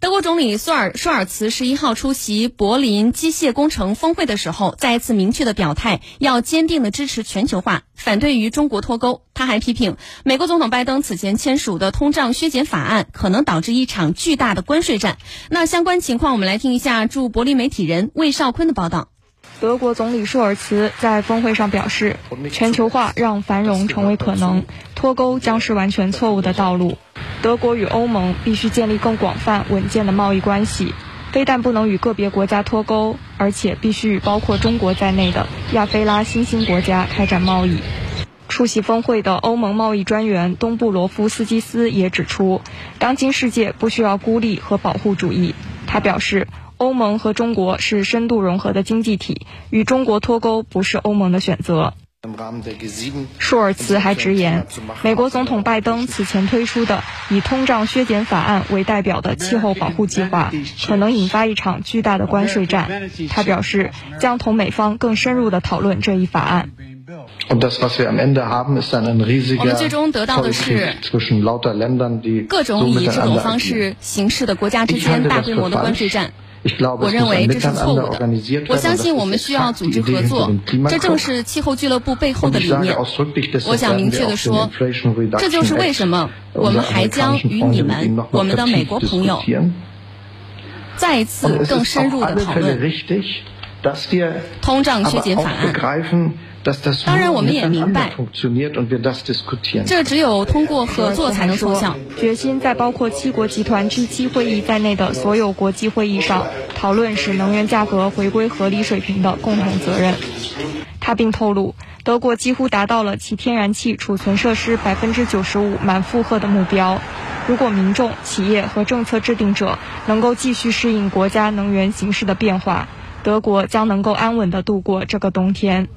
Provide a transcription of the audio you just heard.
德国总理舒尔舒尔茨十一号出席柏林机械工程峰会的时候，再一次明确的表态，要坚定的支持全球化，反对与中国脱钩。他还批评美国总统拜登此前签署的通胀削减法案可能导致一场巨大的关税战。那相关情况，我们来听一下驻柏林媒体人魏少坤的报道。德国总理舒尔茨在峰会上表示，全球化让繁荣成为可能，脱钩将是完全错误的道路。德国与欧盟必须建立更广泛、稳健的贸易关系，非但不能与个别国家脱钩，而且必须与包括中国在内的亚非拉新兴国家开展贸易。出席峰会的欧盟贸易专员东布罗夫斯基斯也指出，当今世界不需要孤立和保护主义。他表示，欧盟和中国是深度融合的经济体，与中国脱钩不是欧盟的选择。舒尔茨还直言，美国总统拜登此前推出的以通胀削减法案为代表的气候保护计划，可能引发一场巨大的关税战。他表示，将同美方更深入地讨论这一法案。我们最终得到的是各种以这种方式行事的国家之间大规模的关税战。我认为这是错误的。我相信我们需要组织合作，这正是气候俱乐部背后的理念。我想明确的说，这就是为什么我们还将与你们、我们的美国朋友，再一次更深入的讨论通胀削减法案。当然，我们也明白，这只有通过合作才能奏效。决心在包括七国集团 G7 会议在内的所有国际会议上讨论使能源价格回归合理水平的共同责任。他并透露，德国几乎达到了其天然气储存设施百分之九十五满负荷的目标。如果民众、企业和政策制定者能够继续适应国家能源形势的变化，德国将能够安稳地度过这个冬天。